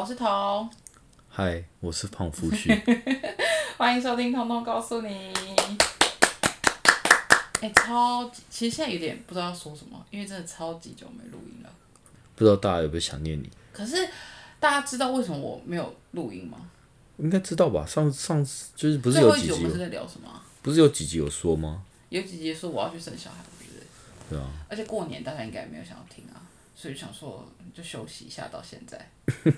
好，我是彤，嗨，我是胖夫婿。欢迎收听《通通告诉你》。哎、超级，其实现在有点不知道要说什么，因为真的超级久没录音了。不知道大家有没有想念你？可是大家知道为什么我没有录音吗？应该知道吧？上上次就是不是有几集是在聊什么啊？不是有几集有说吗？有几集说我要去生小孩？对啊，而且过年大家应该也没有想要听啊，所以想说就休息一下到现在。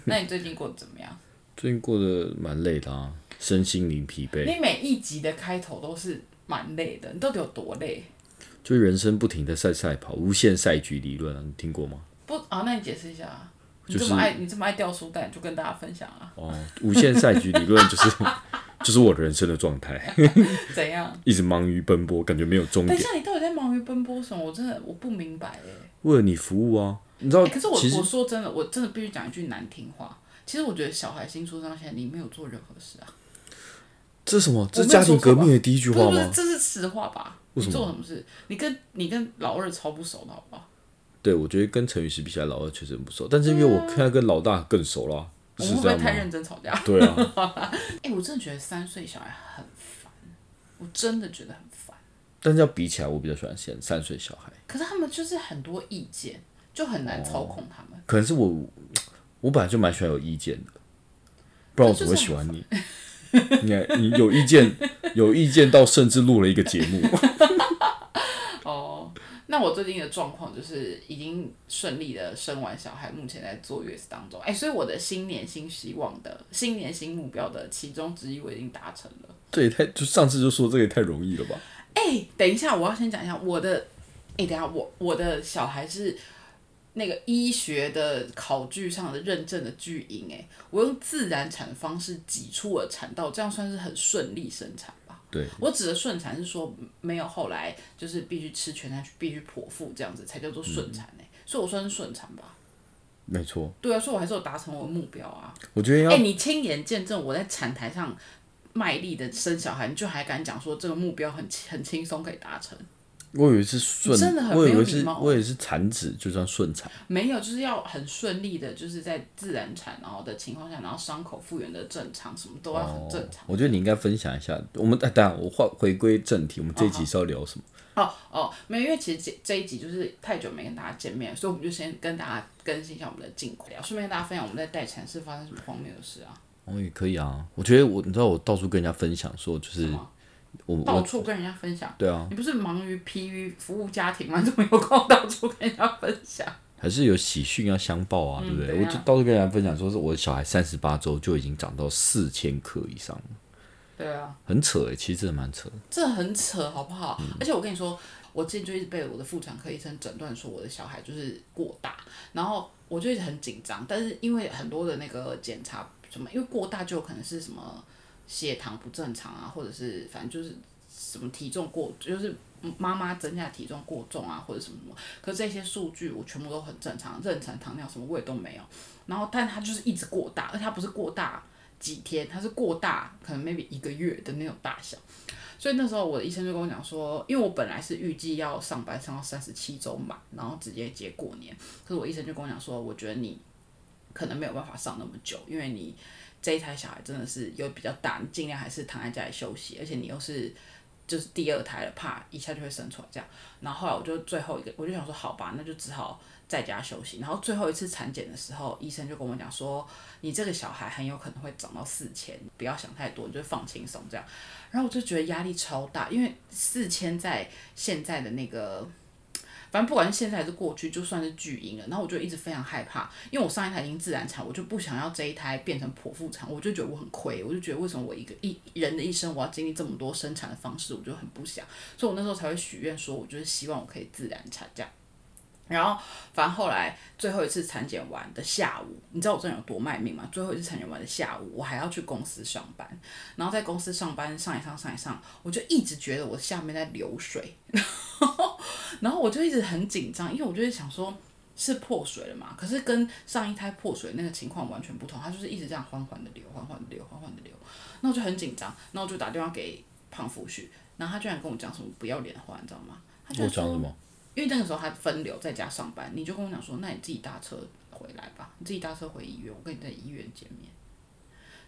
那你最近过得怎么样？最近过得蛮累的啊，身心灵疲惫，你每一集的开头都是蛮累的，你到底有多累？就人生不停的赛赛跑，无限赛局理论啊，你听过吗？不啊，那你解释一下啊。你就是这么爱你这么爱掉书袋，就跟大家分享啊。哦，无限赛局理论就是 就是我人生的状态，怎样？一直忙于奔波，感觉没有终点，等一下，你到底在忙于奔波什么？我真的我不明白哎、为了你服务啊，你知道？欸可是我其我说真的，我真的必须讲一句难听话。其实我觉得小孩新出生到现在，你没有做任何事啊。这是什么？这是家庭革命的第一句话吗？这是实话吧？你做什么事？你跟你跟老二超不熟的好不好？对，我觉得跟陈宇石比起来，老二确实很不熟，但是因为我现在跟老大更熟了，我们会不会太是这样吗？认真吵架？对啊，哎、我真的觉得三岁小孩很烦，我真的觉得很烦。但是要比起来，我比较喜欢现三岁小孩，可是他们就是很多意见，就很难操控他们。可能是我，我本来就蛮喜欢有意见的，不然我怎么会喜欢你？你看，你有意见，有意见到甚至录了一个节目，哦，那我最近的状况就是已经顺利的生完小孩，目前在坐月子当中。哎、所以我的新年新希望的新年新目标的其中之一，我已经达成了。这也太就上次就说这个也太容易了吧？哎、等一下，我要先讲一下我的。哎、等一下，我我的小孩是那个医学的考据上的认证的巨婴，哎，我用自然产方式挤出了产道，这样算是很顺利生产吧？对，我指的顺产是说没有后来就是必须吃全餐，必须剖腹这样子才叫做顺产哎、所以我算是顺产吧？没错，对啊，所以我还是有达成我的目标啊。我觉得哎、要你亲眼见证我在产台上卖力的生小孩，你就还敢讲说这个目标很很轻松可以达成？我以为是顺，真的很我以为是产子就算顺产，没有，就是要很顺利的，就是在自然产然后的情况下，然后伤口复原的正常，什么都要很正常。我觉得你应该分享一下。我们哎，等下我话回归正题，我们这一集是要聊什么？哦哦，没有，因为其实这这一集就是太久没跟大家见面，所以我们就先跟大家更新一下我们的近况，顺便跟大家分享我们在待产室发生什么荒谬的事啊。哦，也可以啊。我觉得我，你知道我到处跟人家分享说，就是么我到处跟人家分享，对啊，你不是忙于疲于服务家庭吗？怎么有空到处跟人家分享？还是有喜讯要相报啊，对不对？对啊我就到处跟人家分享说，是我的小孩三十八周就已经长到四千克以上了，对啊，很扯哎，其实真的蛮扯的。这很扯，好不好？而且我跟你说，我之前就一直被我的妇产科医生诊断说我的小孩就是过大，然后我就一直很紧张。但是因为很多的那个检查什么，因为过大就有可能是什么血糖不正常啊，或者是反正就是什么体重过，就是妈妈增加体重过重啊，或者什么什么。可是这些数据我全部都很正常，妊娠糖尿什么我也都没有。然后，但它就是一直过大，而且它不是过大几天，它是过大可能 maybe 一个月的那种大小。所以那时候我的医生就跟我讲说，因为我本来是预计要上班上到三十七周满，然后直接接过年。可是我医生就跟我讲说，我觉得你可能没有办法上那么久，因为你这一胎小孩真的是有比较大，你尽量还是躺在家里休息，而且你又是就是第二胎了，怕一下就会生出来这样。然后后来我就最后一个，我就想说好吧，那就只好在家休息。然后最后一次产检的时候，医生就跟我讲说，你这个小孩很有可能会长到四千，不要想太多，你就放轻松这样。然后我就觉得压力超大，因为四千在现在的那个。反正不管是现在还是过去，就算是巨婴了，然后我就一直非常害怕，因为我上一胎已经自然产，我就不想要这一胎变成剖腹产，我就觉得我很亏，我就觉得为什么我一个一人的一生我要经历这么多生产的方式，我就很不想，所以我那时候才会许愿说，我就是希望我可以自然产这样。然后，反正后来最后一次产检完的下午，你知道我真的有多卖命吗？最后一次产检完的下午，我还要去公司上班，然后在公司上班上一上上一上，我就一直觉得我下面在流水，然后然后我就一直很紧张，因为我就会想说。是破水了嘛？可是跟上一胎破水那个情况完全不同，它就是一直这样缓缓的流，缓缓的流，缓缓的流。那我就很紧张，那我就打电话给胖夫婿，然后他居然跟我讲什么不要脸的话，你知道吗？他居然说我讲什么？因为那个时候他分流在家上班，你就跟我讲说，那你自己搭车回来吧，你自己搭车回医院，我跟你在医院见面，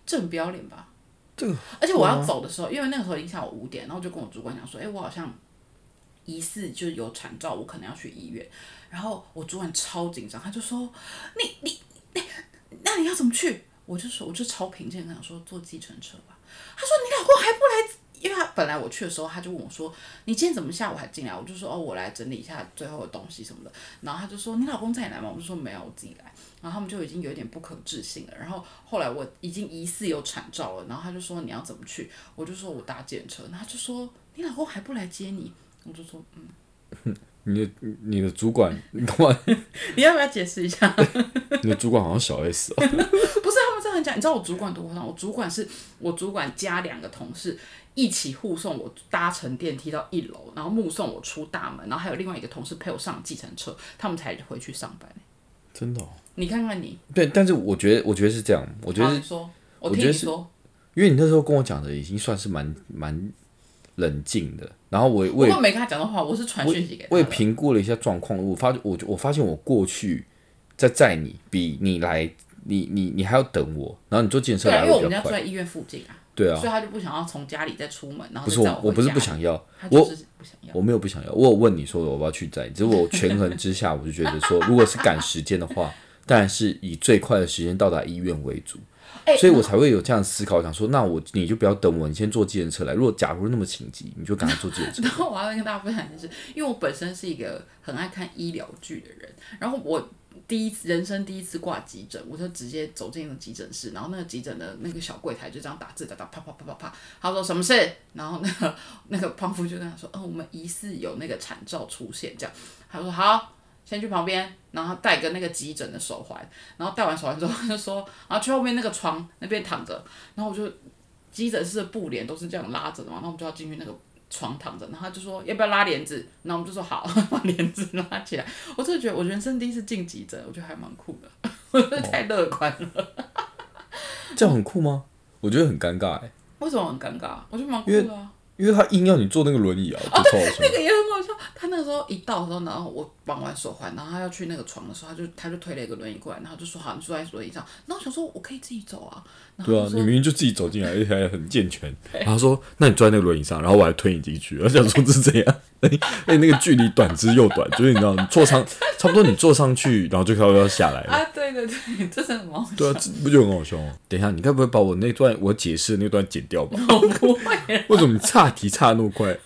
这很不要脸吧？这个，而且我要走的时候，因为那个时候已经下午五点，然后我就跟我主管讲说，哎、我好像疑似就是有产兆，我可能要去医院。然后我主管超紧张，他就说，你你你，那你要怎么去？我就说，我就超平静地跟他说，坐计程车吧。他说你老公还不来？因为他本来我去的时候，他就问我说：“你今天怎么下午还进来？”我就说：“哦，我来整理一下最后的东西什么的。”然后他就说：“你老公在来吗？”我就说：“没有，我自己来。”然后他们就已经有点不可置信了。然后后来我已经疑似有产照了，然后他就说：“你要怎么去？”我就说：“我搭电车。”然后他就说：“你老公还不来接你？”我就说：“嗯，你的你的主管，你干嘛？你要不要解释一下？” 你的主管好像小 S 哦。不是他们这样讲，你知道我主管多夸张？我主管是我主管加两个同事一起护送我搭乘电梯到一楼，然后目送我出大门，然后还有另外一个同事陪我上计程车，他们才回去上班。真的、哦。你看看你，对，但是我觉得，我觉得是这样，我觉得我我觉得是听你说。因为你那时候跟我讲的已经算是蛮蛮冷静的，然后我我也没跟他讲的话，我是传讯息给他我也。评估了一下状况，我发我我发现我过去在载你比你来你你你还要等我，然后你坐计程车对啊，来因为我们家住在医院附近啊，对啊。所，以他就不想要从家里再出门，然后不是我我不是不想要，他我是不想要。我没有不想要，我有问你说我要不要去载，只是我权衡之下，我就觉得说，如果是赶时间的话，当然是以最快的时间到达医院为主，哎所以我才会有这样的思考，想说，那我你就不要等我，你先坐计程车来。如果假如那么紧急，你就赶快坐计程车。然后我要跟大家分享的是，因为我本身是一个很爱看医疗剧的人，然后我第一次人生第一次挂急诊，我就直接走进了急诊室，然后那个急诊的那个小柜台就这样打字打打啪啪啪啪啪，他说什么事？然后那个那个胖夫就跟他说，哦，我们疑似有那个产兆出现，这样，他说好。先去旁边，然后戴个那个急诊的手环，然后戴完手环之后，他就说，然后去后面那个床那边躺着，然后我就急诊室的布帘都是这样拉着的嘛，然后我们就要进去那个床躺着，然后他就说要不要拉帘子，然后我们就说好，把帘子拉起来。我真的觉得我人生第一次进急诊，我觉得还蛮酷的，我觉得太乐观了。这样很酷吗？我觉得很尴尬哎、为什么很尴尬？我觉得蛮酷的啊。因为他硬要你坐那个轮椅啊，不超好笑。那个也很好笑，他那个时候一到的时候，然后我绑完手环，然后他要去那个床的时候，他就他就推了一个轮椅过来，然后就说好，你坐在轮椅上。然后我想说我可以自己走啊，对啊你明明就自己走进来，而且还很健全。然后说：“那你坐在那个轮椅上，然后我还推你进去。”我想说这是怎样？哎，哎那个距离短之又短，就是你知道，你坐上差不多你坐上去，然后就快要下来了。啊，对对对，这真的蛮好笑。对啊，这不就很好笑吗？等一下，你该不会把我那段我解释的那段剪掉吧？我不会，为什么你岔题岔那么快？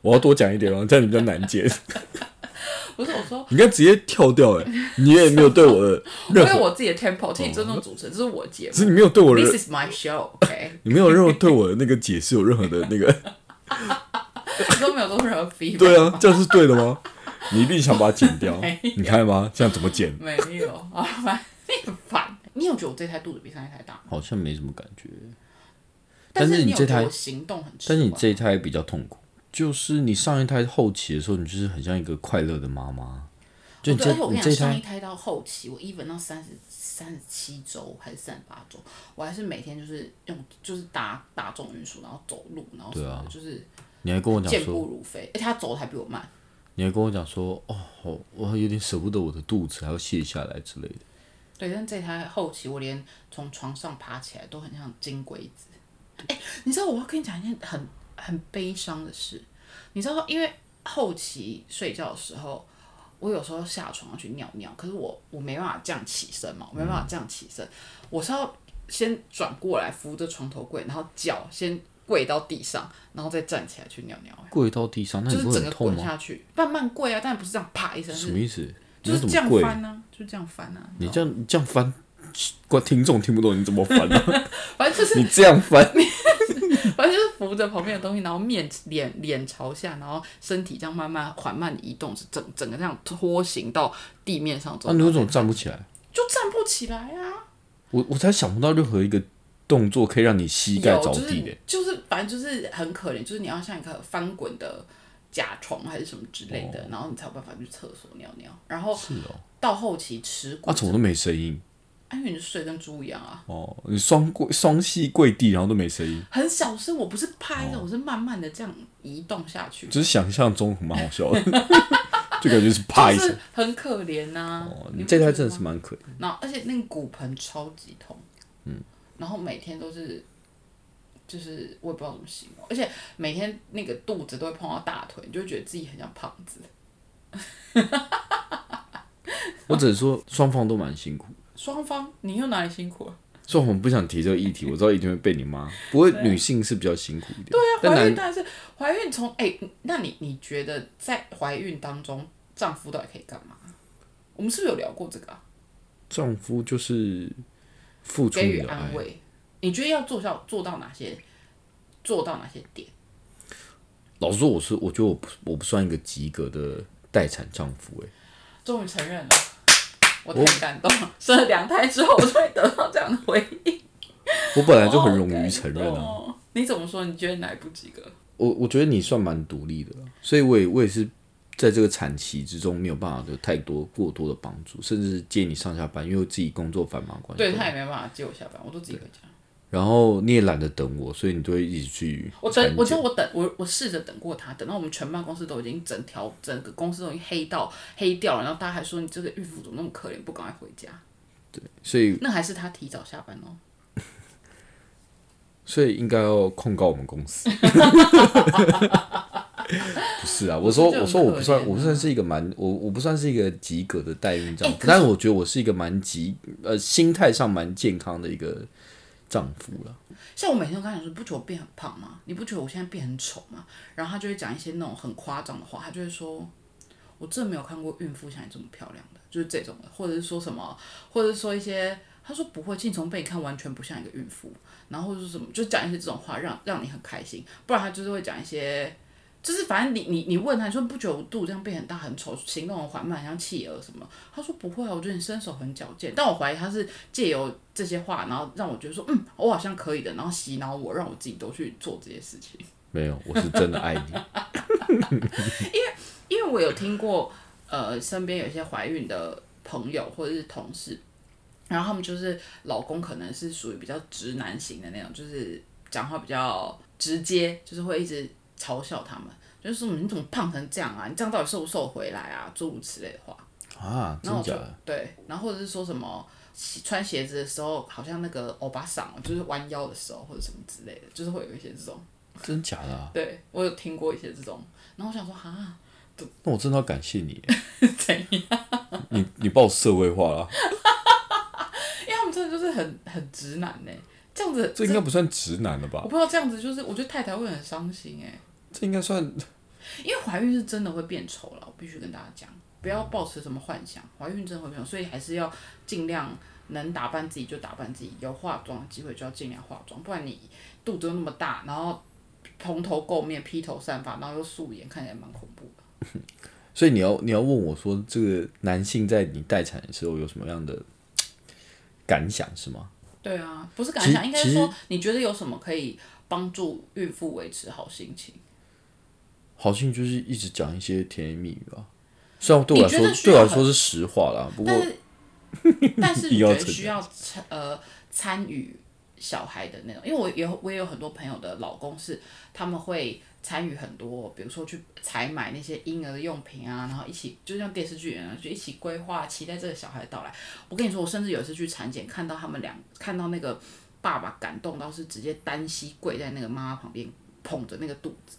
我要多讲一点哦，这样你比较难剪。不是我说，你应该直接跳掉哎，你也没有对我的 我任何，有我自己的 tempo，请你尊重主持人，这是我的节目只是你没有对我的，，This is my show，OK，你没有任何对我的那个解释有任何的那个，你都没有做任何 feedback，对啊，这样是对的吗？你一定想把它剪掉，你看吗？这样怎么剪？没有啊，反正你很烦。你有觉得我这台肚子比上一台大吗？好像没什么感觉，但但是你这台你有觉得我行动很迟但是你这一胎比较痛苦，就是你上一胎后期的时候，你就是很像一个快乐的妈妈，就你对，而且这我跟你讲，上一胎到后期，我 even 到三十三十七周还是三十八周，我还是每天就是用就是打打中运输，然后走路，然后什么的，对啊就是你还跟我讲健，步如飞，而且他走的还比我慢。你还跟我讲说，哦，好我有点舍不得我的肚子，还要卸下来之类的。对，但这台后期我连从床上爬起来都很像金龟子。哎、你知道我要跟你讲一件很很悲伤的事，你知道，因为后期睡觉的时候，我有时候下床要去尿尿，可是我我没办法这样起身嘛，我没办法这样起身，我是要先转过来扶着床头柜，然后脚先跪到地上，然后再站起来去尿尿、跪到地上，那你就是整个？滚下去，慢慢跪啊，但不是这样啪一声，什么意思？就是这样？翻呢、就是这样翻啊，你这样你这样翻，观听众听不懂你怎么翻啊？反正就是你这样翻，反正就是扶着旁边的东西，然后面脸脸朝下，然后身体这样慢慢缓慢移动，是整整个这样拖行到地面上走。那、啊你为什么站不起来？就站不起来啊？我我才想不到任何一个动作可以让你膝盖着地的。就是反正就是很可怜，就是你要像一个翻滚的甲虫还是什么之类的，然后你才有办法去厕所尿尿。然后是哦，到后期耻骨啊，怎么都没声音？啊，因为你睡跟猪一样啊，哦，你双跪双膝跪地，然后都没声音，很小声，我不是拍哦的，我是慢慢的这样移动下去，只是想象中蛮好笑的，就感觉是啪一声。很可怜呐、哦，你这台觉得吗真的是蛮可怜。然后而且那个骨盆超级痛，嗯，然后每天都是，就是我也不知道怎么形容，而且每天那个肚子都会碰到大腿，你就会觉得自己很像胖子。我只是说双方都蛮辛苦，双方，你又哪里辛苦了？所以我们不想提这个议题，我知道一定会被你骂。不过女性是比较辛苦一点，对啊怀孕当然是怀孕从哎、那你你觉得在怀孕当中，丈夫到底可以干嘛？我们是不是有聊过这个啊？丈夫就是付出给予你的。慰，你觉得要做到做到哪些？做到哪些点？老实说，我是我觉得我不我不算一个及格的待产丈夫、欸，终于承认了，我太感动了。生了两胎之后，我终于得到这样的回应。我本来就很勇于承认啊。哦。你怎么说？你觉得哪一不及格？我我觉得你算蛮独立的啦，所以我也我也是在这个产期之中没有办法有太多过多的帮助，甚至接你上下班，因为我自己工作繁忙关系。对他也没办法接我下班，我都自己回家。然后你也懒得等我，所以你就会一直去我。等，我觉得我等我我试着等过他，等到我们全办公室都已经整条整个公司都已经黑到黑掉了，然后大家还说你这个孕妇怎么那么可怜，不赶快回家？对所以那还是他提早下班哦。所以应该要控告我们公司。不是啊，我说我说我不算，我不算是一个蛮我我不算是一个及格的代孕丈夫，但是我觉得我是一个蛮及呃心态上蛮健康的一个丈夫了。像我每天都跟他讲说，不觉得我变很胖吗？你不觉得我现在变很丑吗？然后他就会讲一些那种很夸张的话，他就会说，我真的没有看过孕妇像你这么漂亮的，就是这种的，或者是说什么，或者是说一些，他说不会，镜从被你看完全不像一个孕妇，然后或者是什么，就讲一些这种话让让你很开心，不然他就是会讲一些。就是反正你你你问他，你说不觉得我肚子这样变很大很丑，行动很缓慢，像企鹅什么？他说不会啊，我觉得你身手很矫健。但我怀疑他是借由这些话，然后让我觉得说，嗯，我好像可以的，然后洗脑我，让我自己都去做这些事情。没有，我是真的爱你。因为我有听过，呃，身边有一些怀孕的朋友或者是同事，然后他们就是老公可能是属于比较直男型的那种，就是讲话比较直接，就是会一直嘲笑他们，就是说你怎么胖成这样啊？你这样到底瘦不瘦回来啊？诸如此类的话。啊，真然后我就假的？对，然后或者是说什么穿鞋子的时候，好像那个欧巴桑，就是弯腰的时候或者什么之类的，就是会有一些这种。真假的、啊？对我有听过一些这种，然后我想说哈，那我真的要感谢你，怎样？你你把我社会化了，因为他们真的就是很很直男呢，这样子，这应该不算直男了吧我？不知道这样子就是，我觉得太太会很伤心哎，这应该算因为怀孕是真的会变丑了，我必须跟大家讲，不要抱持什么幻想，怀孕真的会变丑，所以还是要尽量能打扮自己就打扮自己，有化妆的机会就要尽量化妆，不然你肚子又那么大，然后蓬头垢面、披头散发，然后又素颜，看起来蛮恐怖的。所以你要你要问我说，这个男性在你待产的时候有什么样的感想是吗？对啊，不是感想，应该是说你觉得有什么可以帮助孕妇维持好心情？好心就是一直讲一些甜言蜜语啊，虽然对我来说对我来说是实话啦，不过但是，你觉得需要参呃参与小孩的那种，因为我有我也有很多朋友的老公是他们会参与很多，比如说去采买那些婴儿的用品啊，然后一起就像电视剧一样，就一起规划，期待这个小孩的到来。我跟你说，我甚至有一次去产检，看到他们俩看到那个爸爸感动到是直接单膝跪在那个妈妈旁边捧着那个肚子。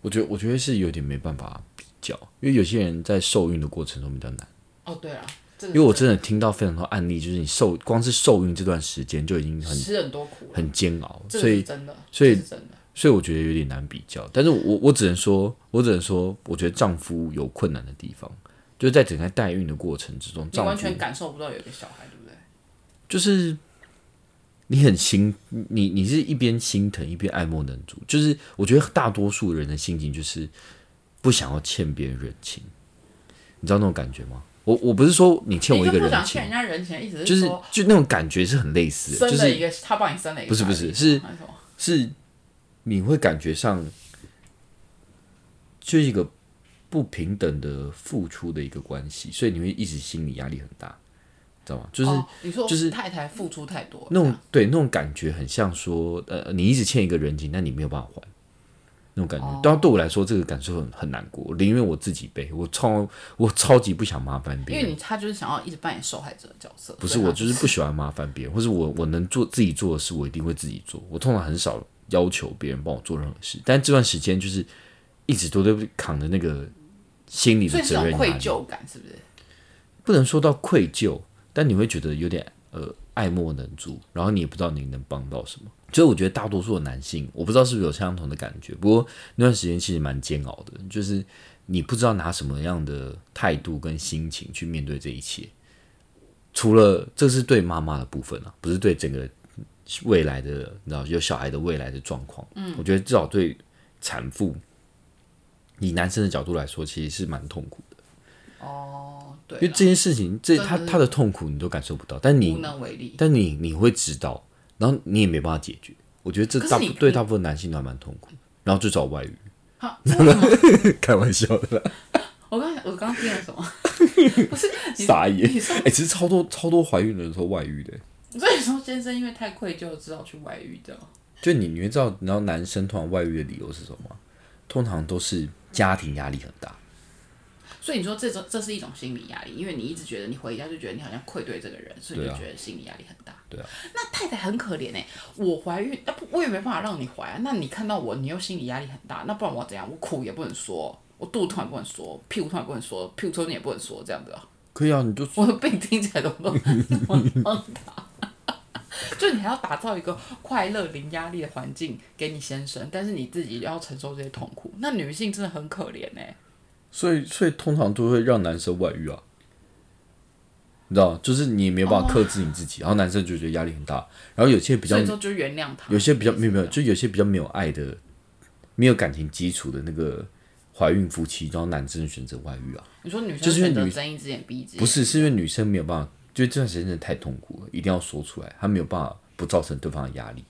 我觉得我觉得是有点没办法比较，因为有些人在受孕的过程中比较难。哦，对啊，因为我真的听到非常多案例，就是你受光是受孕这段时间就已经很吃很多苦，很煎熬，所以真的，所以真的。所以我觉得有点难比较。但是我我只能说，我只能说，我觉得丈夫有困难的地方，就是在整个代孕的过程之中，丈夫完全感受不到有一个小孩，对不对？就是你很心，你你是一边心疼一边爱莫能助。就是我觉得大多数人的心情就是不想要欠别人人情，你知道那种感觉吗？我我不是说你欠我一个人情就不想欠人，家人情，意思就是就那种感觉是很类似的，就是他帮你生了一个不是，不是是？是你会感觉上就是一个不平等的付出的一个关系，所以你会一直心理压力很大。知道吗？就是、哦你说就是太太付出太多，那种对那种感觉很像说，呃，你一直欠一个人情，但你没有办法还，那种感觉。哦当然对我来说，这个感受很很难过，我宁愿我自己背，我超 我超级不想麻烦别人。因为你他就是想要一直扮演受害者的角色，不是我，就是不喜欢麻烦别人，或是我我能做自己做的事，我一定会自己做。我通常很少要求别人帮我做任何事，但这段时间就是一直都在扛着那个心理的责任愧疚感，是不是？不能说到愧疚，但你会觉得有点呃爱莫能助，然后你也不知道你能帮到什么。所以我觉得大多数的男性，我不知道是不是有相同的感觉，不过那段时间其实蛮煎熬的，就是你不知道拿什么样的态度跟心情去面对这一切。除了这是对妈妈的部分啊，不是对整个未来的，你知道有小孩的未来的状况。嗯，我觉得至少对产妇，以男生的角度来说，其实是蛮痛苦的。哦，对，因为这件事情，这他他的痛苦你都感受不到，但无你能为力。但你你会知道，然后你也没办法解决。我觉得这大部对大部分男性都还蛮痛苦，然后就找外遇，哈，为什么开玩笑的啦，我刚我刚刚听了什么？不是傻眼。哎、其实超多超多怀孕的人说外遇的，所以说先生因为太愧疚，只好去外遇的。就你你会知道，你知道男生通常外遇的理由是什么吗？通常都是家庭压力很大。所以你说这种这是一种心理压力，因为你一直觉得你回家就觉得你好像愧对这个人，所以你就觉得心理压力很大。对啊，那太太很可怜哎、我怀孕，那、不我也没办法让你怀啊。那你看到我，你又心理压力很大，那不然我怎样？我苦也不能说，我肚子痛也不能说，屁股痛也不能说，屁股抽筋也不能说，这样子啊。可以啊，你就 我的病听起来都那么荒唐。就你还要打造一个快乐、零压力的环境给你先生，但是你自己要承受这些痛苦。那女性真的很可怜哎、所以所以通常都会让男生外遇啊。你知道，就是你没有办法克制你自己，然后男生就觉得压力很大，然后有些比较就原谅他。有些比较没有没有，就有些比较没有爱的、没有感情基础的那个怀孕夫妻，然后男生选择外遇啊，你说女生就是因为女选择睁一只眼闭一只眼，不是是因为女生没有办法，就这段时间真的太痛苦了，一定要说出来，他没有办法不造成对方的压力，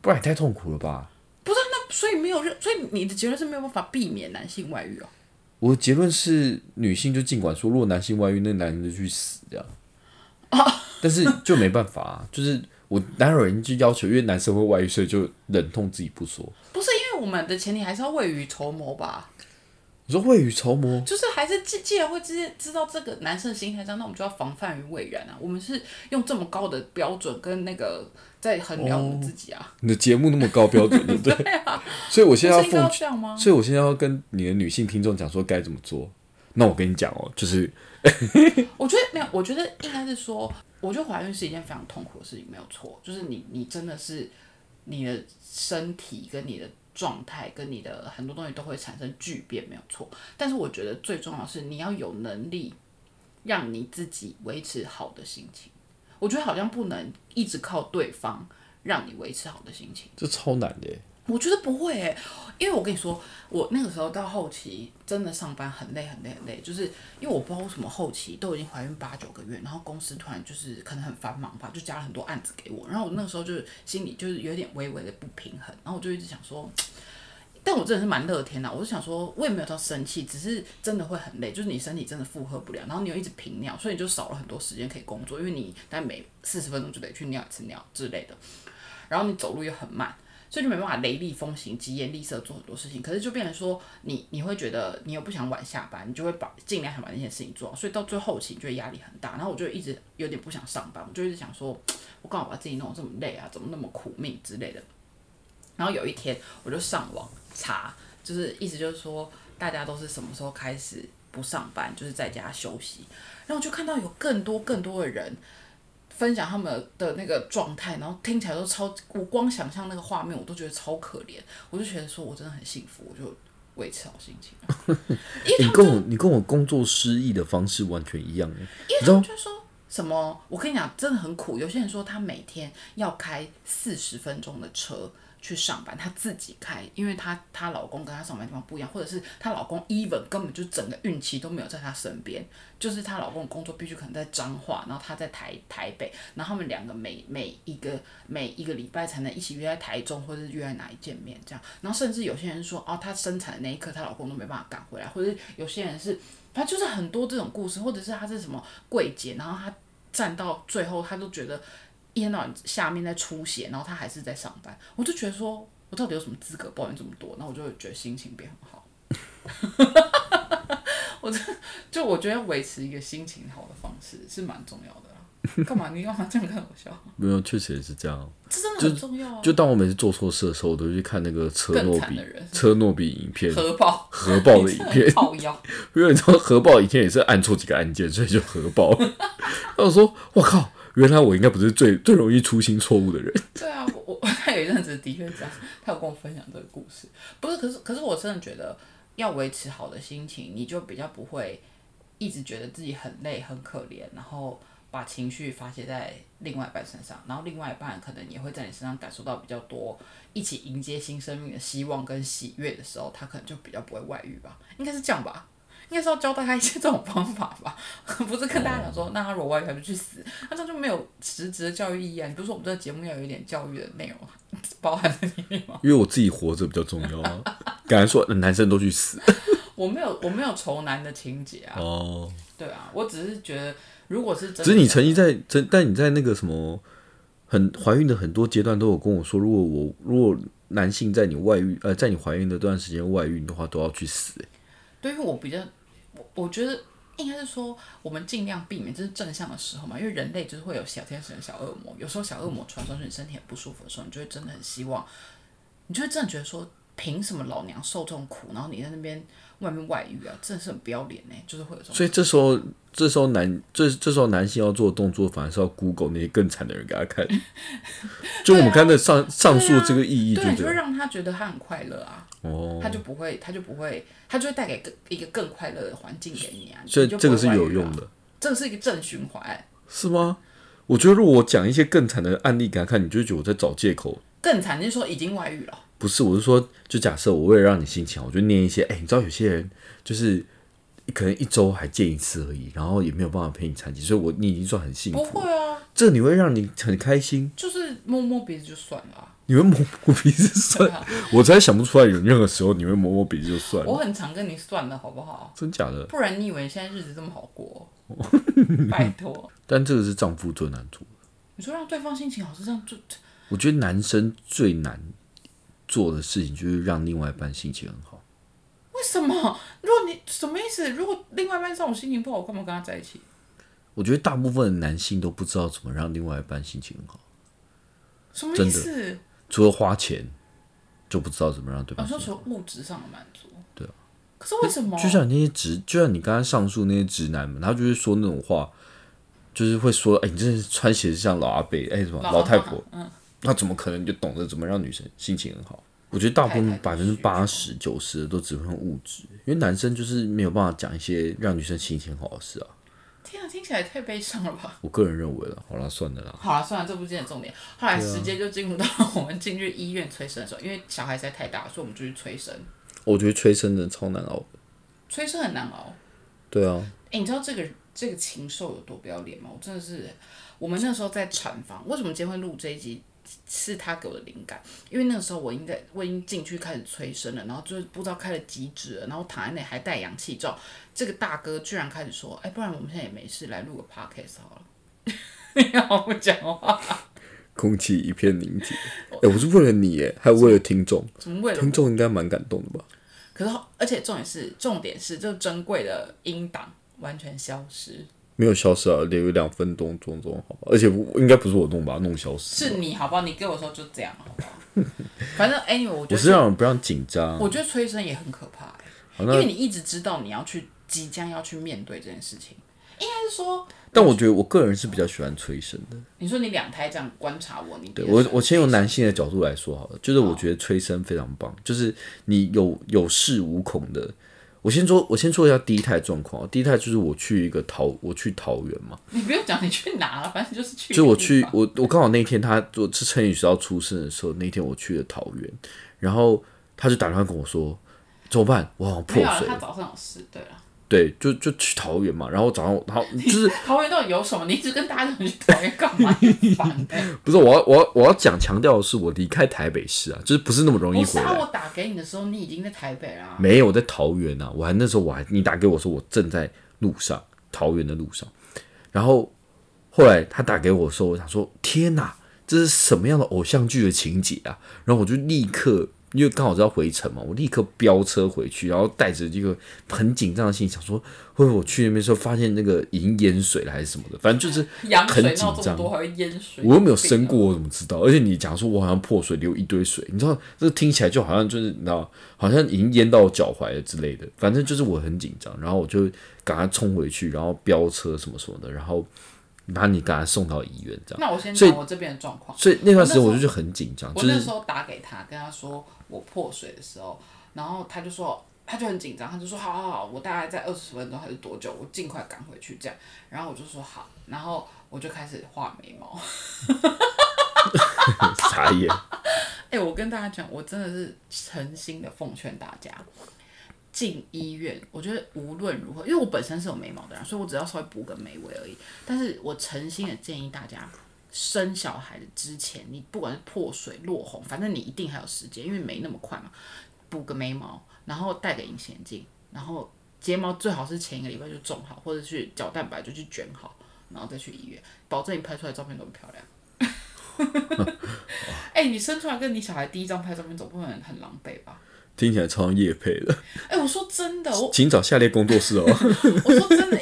不然也太痛苦了吧？不是那所以没有任，所以你的结论是没有办法避免男性外遇哦。我的结论是，女性就尽管说，如果男性外遇，那男人就去死这样。但是就没办法啊，就是我哪有人就要求，因为男生会外遇，所以就忍痛自己不说。不是因为我们的前提还是要未雨绸缪吧，你说未雨绸缪，就是还是既既然会知知道这个男生的心态这样，那我们就要防范于未然啊。我们是用这么高的标准跟那个在衡量我们自己啊。你的节目那么高标准，对不对？对啊，所以我现在要不是应该要奉这样吗？所以我现在要跟你的女性听众讲说该怎么做。那我跟你讲哦，就是 我觉得没有，我觉得应该是说，我觉得怀孕是一件非常痛苦的事情，没有错。就是你，你真的是你的身体跟你的状态跟你的很多东西都会产生巨变，没有错。但是我觉得最重要的是你要有能力让你自己维持好的心情。我觉得好像不能一直靠对方让你维持好的心情。这超难的，我觉得不会诶，因为我跟你说，我那个时候到后期真的上班很累很累很累，就是因为我不知道为什么后期都已经怀孕八九个月，然后公司突然就是可能很繁忙吧，就加了很多案子给我，然后我那个时候就是心里就是有点微微的不平衡，然后我就一直想说。但我真的是蛮乐天的，我就想说，我也没有到生气，只是真的会很累，就是你身体真的负荷不了，然后你又一直频尿，所以你就少了很多时间可以工作，因为你大概每四十分钟就得去尿一次尿之类的，然后你走路又很慢，所以就没办法雷厉风行、疾言厉色做很多事情。可是就变成说，你你会觉得你又不想晚下班，你就会把尽量想把那些事情做好，所以到最后期你就会压力很大。然后我就一直有点不想上班，我就一直想说，我干嘛把自己弄得这么累啊？怎么那么苦命之类的。然后有一天我就上网查，就是意思就是说，大家都是什么时候开始不上班，就是在家休息。然后我就看到有更多更多的人分享他们的那个状态，然后听起来都超，我光想象那个画面我都觉得超可怜，我就觉得说我真的很幸福，我就维持好心情。你跟我你跟我工作失意的方式完全一样耶。因为他们就说什么，我跟你讲，真的很苦。有些人说他每天要开四十分钟的车去上班，她自己开，因为她她老公跟她上班地方不一样，或者是她老公 even 根本就整个孕期都没有在她身边，就是她老公的工作必须可能在彰化，然后她在台台北，然后他们两个每每一个每一个礼拜才能一起约在台中，或者是约在哪里见面这样。然后甚至有些人说，哦，她生产的那一刻，她老公都没办法赶回来，或者有些人是。反正就是很多这种故事，或者是她是什么柜姐，然后她站到最后，她都觉得一天到晚下面在出血，然后他还是在上班，我就觉得说我到底有什么资格抱怨这么多？然后我就会觉得心情变很好。我这就我觉得维持一个心情好的方式是蛮重要的啦。干嘛？你干嘛这样看我笑？没有，确实也是这样。这真的很重要啊！就当我每次做错事的时候，我都会去看那个车更诺比车诺比影片，核爆，核爆的影片。因为你知道核爆影片也是按错几个按键，所以就核爆。然 后我说：“我靠，原来我应该不是最最容易出新错误的人。对啊，我我他有一阵子的确这样，他有跟我分享这个故事。不是，可是可是我真的觉得要维持好的心情，你就比较不会一直觉得自己很累很可怜，然后把情绪发泄在另外一半身上，然后另外一半可能也会在你身上感受到比较多一起迎接新生命的希望跟喜悦的时候，他可能就比较不会外遇吧，应该是这样吧。应该是要教大家一些这种方法吧，不是跟大家讲说，那他如果外遇他就去死，那这样就没有实质的教育意义啊。你不是说我们这个节目要有一点教育的内容 包含在里面吗？因为我自己活着比较重要啊。敢说男生都去死我没有，我没有仇男的情节啊。哦。对啊，我只是觉得，如果是真的，只是你曾经在真，但你在那个什么很怀孕的很多阶段都有跟我说，如果我如果男性在你外遇呃，在你怀孕的这段时间外遇的话，都要去死、欸。对，因为我比较，我觉得应该是说，我们尽量避免这是正向的时候嘛，因为人类就是会有小天使小恶魔，有时候小恶魔传说是你身体很不舒服的时候，你就会真的很希望，你就会真的觉得说，凭什么老娘受这种苦，然后你在那边外面外遇啊，真的是很不要脸呢、就是会有这种。所以这时候，这时候男这这时候男性要做的动作，反而是要 Google 那些更惨的人给他看。就我们刚才上上述这个意义，对？就会让他觉得他很快乐啊，哦，他就不会，他就不会，他就会带给更一个更快乐的环境给你啊。所以这个是有用的，这个是一个正循环。是吗？我觉得如果我讲一些更惨的案例给他看，你就觉得我在找借口。更惨就是说已经外遇了，不是，我是说，就假设我为了让你心情好，我就念一些，哎、你知道有些人就是可能一周还见一次而已，然后也没有办法陪你参集，所以我你已经算很幸福不福。会啊，这你会让你很开心，就是摸摸鼻子就算了啊、你会摸摸鼻子算，对啊我才想不出来有任何时候你会摸摸鼻子就算了，我很常跟你算的，好不好？真假的？不然你以为现在日子这么好过？拜托，但这个是丈夫最难做，你说让对方心情好是这样做我觉得男生最难做的事情就是让另外一半心情很好。为什么？如果你什么意思？如果另外一半让我心情不好，我干嘛跟他在一起？我觉得大部分的男性都不知道怎么让另外一半心情很好，什么意思？除了花钱，就不知道怎么让对方好。求物质上的满足。对啊。可是为什么？就像那些直，就像你刚刚上述那些直男们，他就是说那种话，就是会说，哎、你这是穿鞋子像老阿伯，哎、什么老老太婆，嗯，那怎么可能就懂得怎么让女生心情很好？我觉得大部分百分之八十九十的都只会用物质，因为男生就是没有办法讲一些让女生心情好的事啊。天啊，听起来太悲伤了吧！我个人认为了，好了，算了啦。好了，算了，这不是今天的重点。后来时间就进入到我们进去医院催生的时候，因为小孩实在太大，所以我们就去催生。我觉得催生的超难熬的。催生很难熬。对啊，哎、你知道这个这个禽兽有多不要脸吗？我真的是，我们那时候在产房，为什么今天会录这一集？是他给我的灵感，因为那个时候我应该，我已经进去开始催生了，然后就是不知道开了几指了，然后躺在那里还戴氧气罩。这个大哥居然开始说：“哎、不然我们现在也没事，来录个 podcast 好了。”你好不讲话，空气一片凝结。哎、我是为了你耶，还有为了听众，怎么为了听众应该蛮感动的吧？可是，而且重点是，重点是，就珍贵的音档完全消失，没有消失啊，留两分钟钟钟，好吧？而且不应该不是我弄把它弄消失，是你好不好？你给我说就这样好不好？反正 anyway，我觉我得是让人不让紧张。我觉得催生也很可怕、因为你一直知道你要去即将要去面对这件事情。应该是说，但我觉得我个人是比较喜欢催生的。你说你两胎这样观察我，你对我我先用男性的角度来说好了，就是我觉得催生非常棒，就是你有有恃无恐的。我先说，我先说一下第一胎状况。第一胎就是我去一个桃，我去桃园嘛，你不用讲你去哪了，反正就是去。就我去，我我刚好那天他做是陈宇学校出生的时候，那天我去了桃园，然后他就打电话跟我说怎么办，我好像破水了，他早上有事，对了。对，就就去桃园嘛，然后早上然后就是桃园到底有什么？你一直跟大家讲去桃园干嘛？烦 欸不是我要我要我要讲强调的是，我离开台北市啊，就是不是那么容易不是啊，回来。我打给你的时候，你已经在台北啦。没有我在桃园啊，我还那时候我还你打给我说我正在路上，桃园的路上，然后后后来他打给我的时候，我想说天哪，这是什么样的偶像剧的情节啊？然后我就立刻。因为刚好是要回程嘛，我立刻飙车回去，然后带着这个很紧张的心，想说会不会我去那边时候发现那个已经淹水了还是什么的，反正就是 很紧张。多还会淹水？我又没有生过，我怎么知道？而且你讲说我好像破水流一堆水，你知道这听起来就好像就是你知道，好像已经淹到脚踝了之类的。反正就是我很紧张，然后我就赶快冲回去，然后飙车什么什么的，然后。把你赶快送到医院，这样。那我先讲我这边的状况。所以那段时间我就很紧张。我那时候打给他，跟他说我破水的时候，然后他就说，他就很紧张，他就说好好好，我大概在二十分钟还是多久，我尽快赶回去这样。然后我就说好，然后我就开始画眉毛。傻眼。哎，我跟大家讲，我真的是诚心的奉劝大家。进医院，我觉得无论如何，因为我本身是有眉毛的人，所以我只要稍微补个眉尾而已。但是我诚心的建议大家，生小孩的之前，你不管是破水、落红，反正你一定还有时间，因为没那么快嘛。补个眉毛，然后戴个隐形眼镜，然后睫毛最好是前一个礼拜就种好，或者去角蛋白就去卷好，然后再去医院，保证你拍出来照片都很漂亮。哎，你生出来跟你小孩第一张拍照片，总不能很狼狈吧？听起来超像叶配的。哎，我说真的，我请找下列工作室哦。我说真的，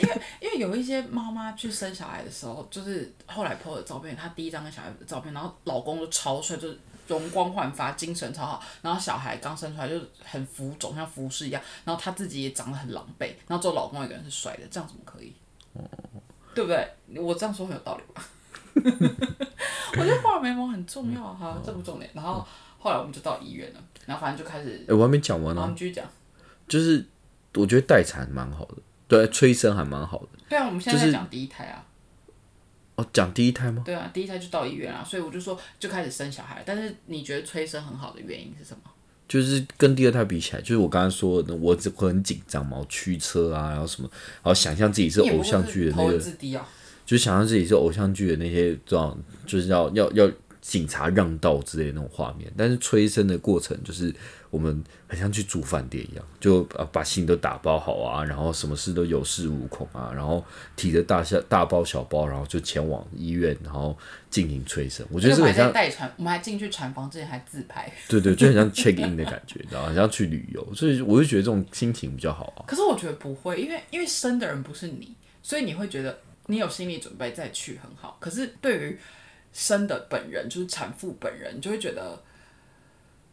为有一些妈妈去生小孩的时候，就是后来 po 的照片，她第一张跟小孩的照片，然后老公就超帅，就是容光焕发，精神超好，然后小孩刚生出来就很浮肿，像浮尸一样，然后她自己也长得很狼狈，然后只有老公一个人是帅的，这样怎么可以？哦，对不对？我这样说很有道理吧？我觉得画眉毛很重要哈，这不重点。然后。后来我们就到医院了，然后反正就开始。哎，我还没讲完呢。继续讲。就是我觉得待产蛮好的，对，催生还蛮好的。对啊，我们现在在讲第一胎啊。哦，讲第一胎吗？对啊，第一胎就到医院啊，所以我就说就开始生小孩。但是你觉得催生很好的原因是什么？就是跟第二胎比起来，就是我刚刚说的，我只会很紧张嘛，驱车啊，然后什么，然后想象自己是偶像剧的那个，就是想象自己是偶像剧的那些这样，就是要要要。警察让道之类的那种画面，但是催生的过程就是我们很像去住饭店一样，就把把心都打包好啊，然后什么事都有恃无恐啊，然后提着大小大包小包，然后就前往医院，然后进行催生。我觉得这很像带船，我们还进去产房之前还自拍。对对，就很像 check in 的感觉，你知道吗？像去旅游，所以我就觉得这种心情比较好啊。可是我觉得不会，因为因为生的人不是你，所以你会觉得你有心理准备再去很好。可是对于生的本人就是产妇本人，就会觉得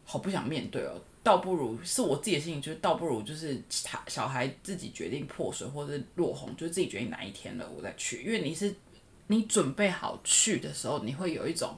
好不想面对哦。倒不如是我自己的心情，就是倒不如就是他小孩自己决定破水或者落红，就自己决定哪一天了，我再去。因为你是你准备好去的时候，你会有一种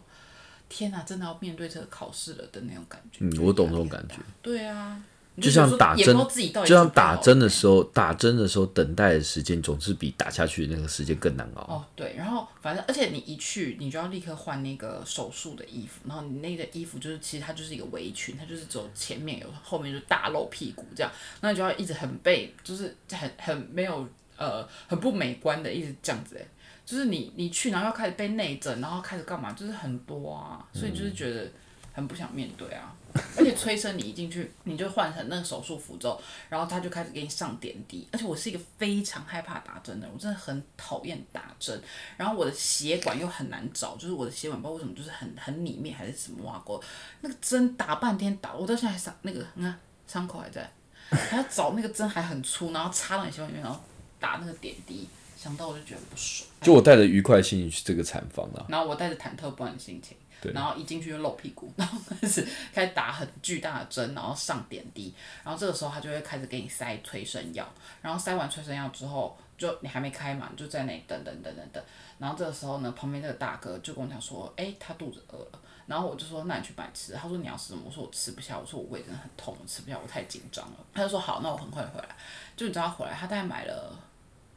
天哪，真的要面对这个考试了的那种感觉。嗯，我懂这种感觉。对啊。就像打针，就像打针的时候，打针的时候等待的时间总是比打下去的那个时间更难熬。哦，对，然后反正而且你一去，你就要立刻换那个手术的衣服，然后你那个衣服就是其实它就是一个围裙，它就是走前面有，后面就大露屁股这样，那你就要一直很被，就是很很没有呃很不美观的一直这样子哎，就是你你去然后要开始被内诊，然后开始干嘛，就是很多啊，所以就是觉得。很不想面对啊，而且催生你一进去，你就换成那个手术服之后，然后他就开始给你上点滴，而且我是一个非常害怕打针的人，我真的很讨厌打针，然后我的血管又很难找，就是我的血管不知道为什么就是很很里面还是什么挖过，那个针打半天打，我到现在还伤那个你看伤口还在，还要找那个针还很粗，然后插到你血管里面，然后打那个点滴，想到我就觉得不爽。就我带着愉快心情去这个产房啊，然后我带着忐忑不安的心情。然后一进去就露屁股，然后开始开始打很巨大的针，然后上点滴，然后这个时候他就会开始给你塞催生药，然后塞完催生药之后，就你还没开嘛，就在那里等等等等等，然后这个时候呢，旁边那个大哥就跟我讲说，哎，他肚子饿了，然后我就说，那你去买吃，他说你要吃什么？我说我吃不下，我说我胃真的很痛，我吃不下，我太紧张了。他就说好，那我很快回来，就你知道回来，他大概买了，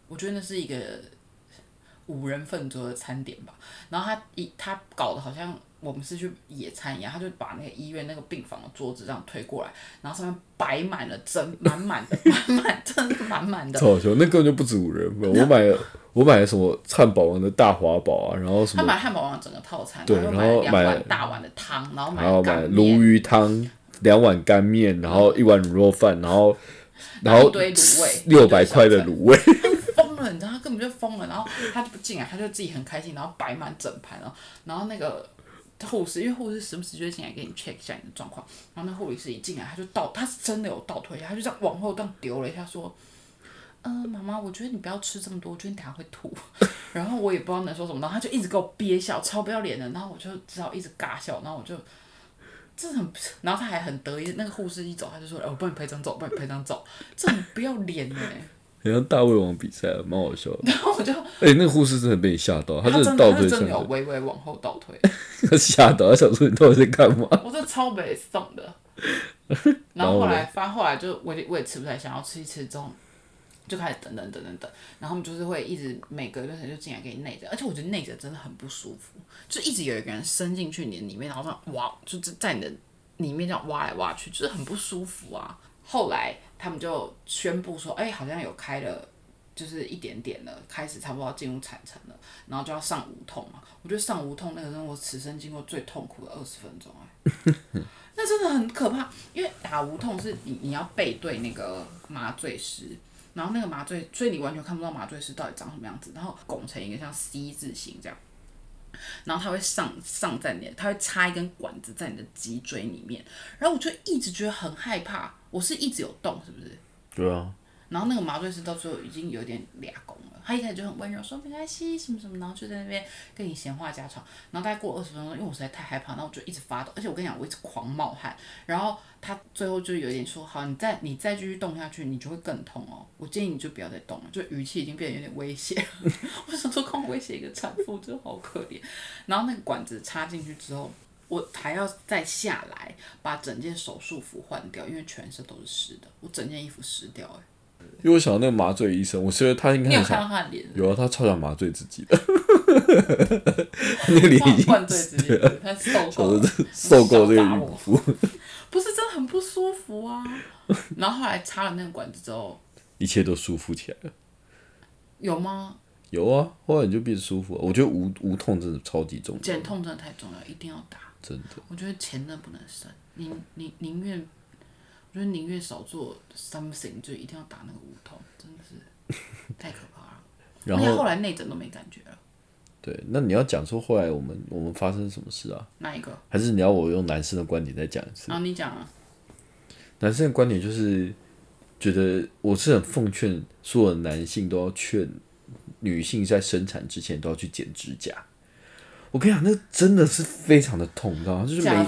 我觉得那是一个五人份左右的餐点吧，然后他一他搞得好像。我们是去野餐一样，他就把那个医院那个病房的桌子这样推过来，然后上面摆满了针，满满的，满满真的满满的。超好笑，那根本就不止五人份。我买了，我买了什么汉堡王的大华堡啊，然后什么？他买汉堡王整个套餐，对，然后买两碗大碗的汤，然后买鲈鱼汤，两碗干面，然后一碗卤肉饭，然后 然后一堆卤味，六百块的卤味。了，你知道他根本就疯了，然后他就不进来，他就自己很开心，然后摆满整盘然后，然后那个护士，因为护士时不时就会进来给你 check 一下你的状况，然后那护理师一进来，他就倒，他是真的有倒退一下，他就这样往后这样丢了一下，说。嗯，妈妈，我觉得你不要吃这么多，我觉得你等下会吐。然后我也不知道能说什么，然后他就一直给我憋笑，超不要脸的。然后我就只好一直尬笑，然后我就，这很，然后他还很得意。那个护士一走，他就说：“哎，我帮你拍张照，帮你拍张照。”这很不要脸哎。好像大胃王比赛，蛮好笑的。然后我就，哎，那个护士真的被你吓到，他真的倒退，真的有微微往后倒退。他 吓到，他想说你到底在干嘛？我这超没送的。然后后来，发后来就我也我也吃不太想要吃一吃之后。就开始等等等等等，然后他们就是会一直每隔一段时间就进来给你内诊，而且我觉得内诊真的很不舒服，就一直有一个人伸进去你的里面，然后这样挖，就是在你的里面这样挖来挖去，就是很不舒服啊。后来他们就宣布说，哎，好像有开了，就是一点点了，开始差不多要进入产程了，然后就要上无痛嘛。我觉得上无痛那个是我此生经过最痛苦的二十分钟哎，那真的很可怕，因为打无痛是你你要背对那个麻醉师。然后那个麻醉，所以你完全看不到麻醉师到底长什么样子，然后拱成一个像 C 字形这样，然后他会上上在你，他会插一根管子在你的脊椎里面，然后我就一直觉得很害怕，我是一直有动，是不是？对啊。然后那个麻醉师到最后已经有点俩拱了，他一开始就很温柔说没关系什么什么，然后就在那边跟你闲话家常。然后大概过二十分钟，因为我实在太害怕，然后我就一直发抖，而且我跟你讲，我一直狂冒汗。然后他最后就有点说，好，你再你再继续动下去，你就会更痛哦。我建议你就不要再动了，就语气已经变得有点威胁。我想说，光威胁一个产妇，真的好可怜。然后那个管子插进去之后，我还要再下来把整件手术服换掉，因为全身都是湿的，我整件衣服湿掉哎。因为我想到那个麻醉医生，我觉得他应该有看到他脸，有啊，他超想麻醉自己的，那个脸已经灌醉自己，他受够受够这个孕妇，不是真的很不舒服啊。然后后来插了那个管子之后，一切都舒服起来了。有吗？有啊，后来你就变舒服了。我觉得无无痛真的超级重要，减痛真的太重要，一定要打。真的，我觉得钱真的不能省，宁宁宁愿。我觉得宁愿少做 something，就一定要打那个无痛，真的是太可怕了。然后后来内诊都没感觉了。对，那你要讲说后来我们我们发生什么事啊？哪一个？还是你要我用男生的观点再讲一次？啊，你讲啊。男生的观点就是觉得我是很奉劝所有男性都要劝女性在生产之前都要去剪指甲。我跟你讲，那真的是非常的痛，你知道吗？就是每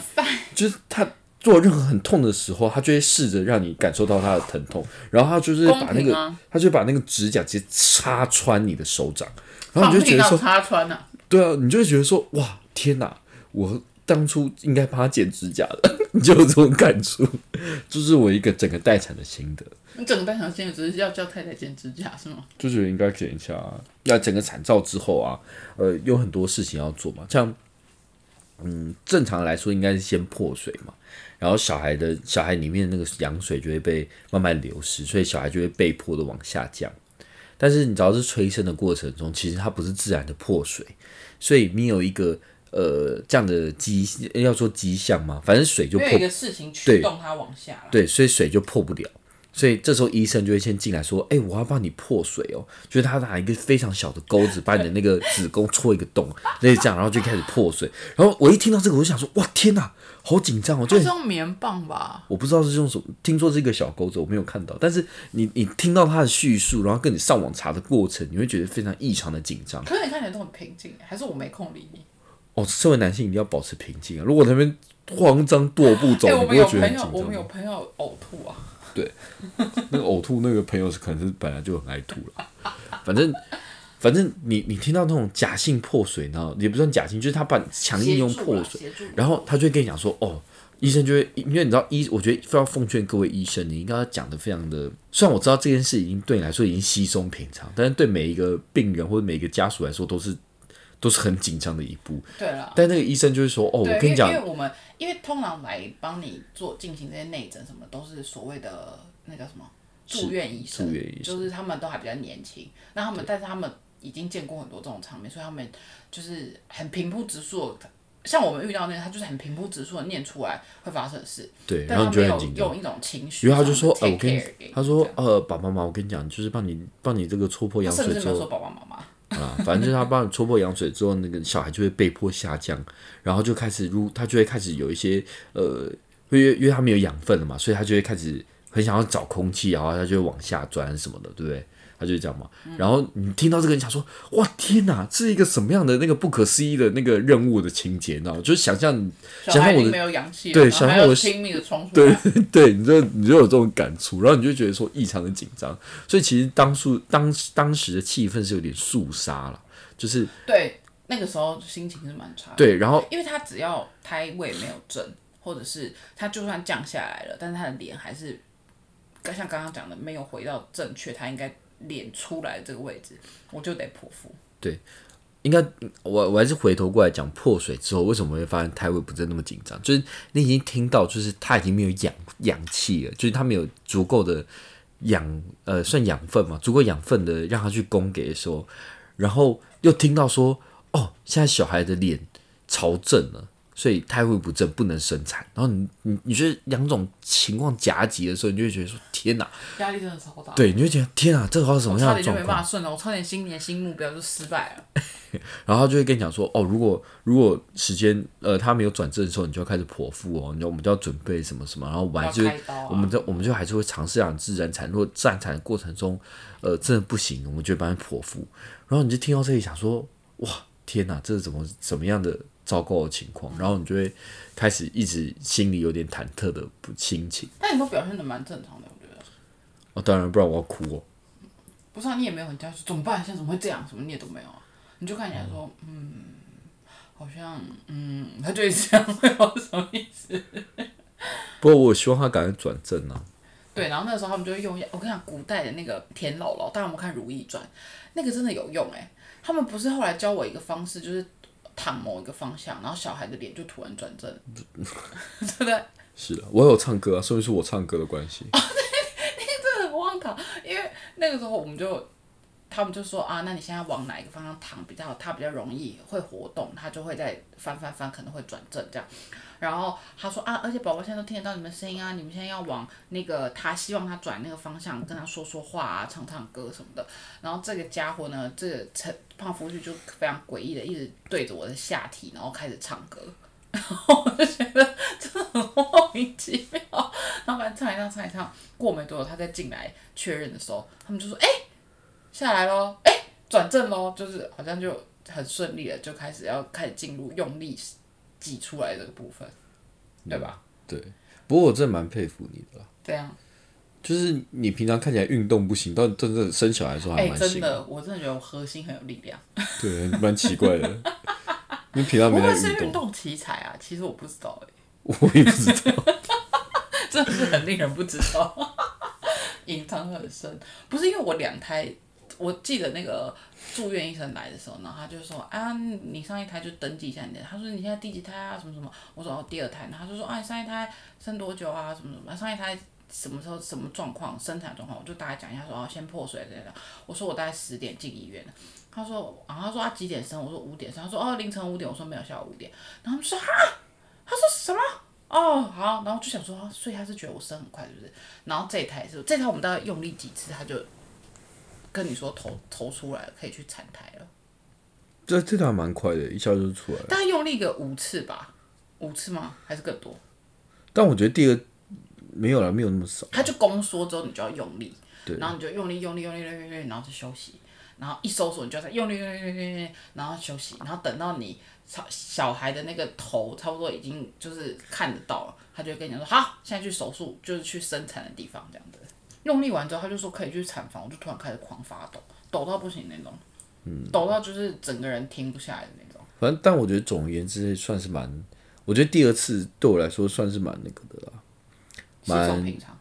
就是他。做任何很痛的时候，他就会试着让你感受到他的疼痛，然后他就是把那个，他就把那个指甲直接插穿你的手掌，然后你就觉得说插穿了，对啊，你就会觉得说哇天哪，我当初应该帮他剪指甲的，你 就有这种感触，就是我一个整个待产的心得。你整个待产心得只是要叫太太剪指甲是吗？就觉得应该剪一下。那整个产照之后啊，呃，有很多事情要做嘛，像嗯，正常来说应该是先破水嘛。然后小孩的小孩里面那个羊水就会被慢慢流失，所以小孩就会被迫的往下降。但是你只要是催生的过程中，其实它不是自然的破水，所以你有一个呃这样的迹要说迹象嘛，反正水就破一个事情驱动它往下，对，所以水就破不了。所以这时候医生就会先进来说：“哎，我要帮你破水哦。”就是他拿一个非常小的钩子，把你的那个子宫戳一个洞，类似这样，然后就开始破水。然后我一听到这个，我就想说：“哇，天哪，好紧张哦！”就是用棉棒吧？我不知道是用什么，听说是一个小钩子，我没有看到。但是你你听到他的叙述，然后跟你上网查的过程，你会觉得非常异常的紧张。可是你看起来都很平静，还是我没空理你？哦，身为男性一定要保持平静啊！如果那边慌张踱步走，我们有朋友，我们有朋友呕吐啊。对，那个呕吐那个朋友是可能是本来就很爱吐了，反正反正你你听到那种假性破水然后，也不算假性，就是他把强硬用破水，然后他就会跟你讲说，哦，医生就会，因为你知道医，我觉得非常奉劝各位医生，你应该要讲的非常的，虽然我知道这件事已经对你来说已经稀松平常，但是对每一个病人或者每一个家属来说都是。都是很紧张的一步，对了。但那个医生就是说：“哦，我跟你讲，因为我们因为通常来帮你做进行这些内诊什么，都是所谓的那叫什么住院医生，住院医生就是他们都还比较年轻。那他们但是他们已经见过很多这种场面，所以他们就是很平铺直述像我们遇到那个，他就是很平铺直述的念出来会发生的事，对，然后但他没有你就很紧张。用一种情绪因上的 take care 给你，为他就说，呃，我跟你，他说，呃，爸爸妈妈，我跟你讲，就是帮你帮你这个戳破羊水之后甚至没有说，爸爸妈妈。啊，反正就是他帮你戳破羊水之后，那个小孩就会被迫下降，然后就开始如他就会开始有一些呃，因为因为他没有养分了嘛，所以他就会开始很想要找空气，然后他就会往下钻什么的，对不对？他就是这样嘛。然后你听到这个，你想说，哇，天哪，这是一个什么样的那个不可思议的那个任务的情节，你知道吗？就是想象小想象我的没有氧气，对想象我的拼命的冲出对。对，你就你就有这种感触，然后你就觉得说异常的紧张，所以其实当初当当时的气氛是有点肃杀了，就是对，那个时候心情是蛮差的。对，然后因为他只要胎位没有正，或者是他就算降下来了，但是他的脸还是，像刚刚讲的没有回到正确他应该脸出来这个位置，我就得剖腹。对应该我我还是回头过来讲破水之后为什么会发现胎位不是那么紧张，就是你已经听到就是他已经没有氧氧气了，就是他没有足够的养呃算养分嘛，足够养分的让他去供给的时候，然后又听到说哦现在小孩的脸朝正了。所以胎位不正，不能生产。然后你你你觉得两种情况夹击的时候，你就会觉得说天哪，压力真的超大。对，你就觉得天哪，这个是什么样我差点就的状况？没办法顺了，我差点新年新目标就失败了。然后他就会跟你讲说，哦，如果如果时间呃他没有转正的时候，你就要开始剖腹哦，你就我们就要准备什么什么，然后我们还是会要开刀啊我们就我们就还是会尝试让你自然产，如果自然产的过程中，呃真的不行，我们就会帮你剖腹。然后你就听到这里想说，哇，天哪，这是怎么怎么样的糟糕的情况？然后你就会开始一直心里有点忐忑的不心情。但你都表现的蛮正常的，我觉得。哦，当然，不然我要哭哦。不是啊，你也没有很焦虑，怎么办？现在怎么会这样？什么你也都没有啊？你就看起来说，嗯，好像，嗯，他就一直这样，会有什么意思？不过我希望他赶快转正啊。对，然后那个时候他们就会用一下，我跟你讲，古代的那个田姥姥，大家有没有看《如懿传》？那个真的有用哎、他们不是后来教我一个方式，就是躺某一个方向，然后小孩的脸就突然转正，对不对？是的，我有唱歌啊，说明是我唱歌的关系。真的很荒唐，因为那个时候我们就，他们就说啊，那你现在往哪一个方向躺比较好？它比较容易会活动，它就会在翻翻翻，可能会转正这样。然后他说啊，而且宝宝现在都听得到你们声音啊，你们现在要往那个他希望他转那个方向，跟他说说话啊，唱唱歌什么的。然后这个家伙呢，这个陈胖夫婿就非常诡异的一直对着我的下体，然后开始唱歌。然后我就觉得真的很莫名其妙。然后反正唱一唱唱一唱，过没多久他再进来确认的时候，他们就说：“哎、下来喽，哎、转正喽。”就是好像就很顺利的就开始要开始进入用力挤出来这个部分，对吧？对，不过我真的蛮佩服你的啦。这样，就是你平常看起来运动不行，到真正生小孩的时候哎、还蛮行。真的，我真的觉得我核心很有力量。对，蛮奇怪的。你平常不没在运动，会是运动奇才啊？其实我不知道哎、我也不知道。真的是很令人不知道，隐藏很深。不是因为我两胎，我记得那个住院医生来的时候，然后他就说啊，你上一胎就登记一下你的。他说你现在第几胎啊？什么什么？我说哦，第二胎。然后他就说啊，上一胎生多久啊？什么什么？上一胎什么时候什么状况？生产状况？我就大概讲一下说哦，先破水之类的。我说我大概十点进医院的。他说，然后他说他几点生？我说五点生。他说哦，凌晨五点。我说没有，下午五点。然后他们说啊，他说什么？哦，好，然后就想说，啊所以他是觉得我生很快，是不是？然后这一台是这一胎，我们大概用力几次，他就跟你说头头出来了，可以去产台了。这这台蛮快的，一下就出来了。大概用力个五次吧，五次吗？还是更多？但我觉得第二没有了，没有那么少。他就宫缩之后，你就要用力，对然后你就用力用力用力用力用力，然后就休息，然后一收缩你就要再用力用力用力用力，然后休息，然后等到你小小孩的那个头差不多已经就是看得到了，他就会跟你说好，现在去手术，就是去生产的地方这样子。用力完之后，他就说可以去产房，我就突然开始狂发抖，抖到不行那种，嗯抖到就是整个人停不下来的那种。反正，但我觉得总而言之算是蛮，我觉得第二次对我来说算是蛮那个的啦，稀松平常，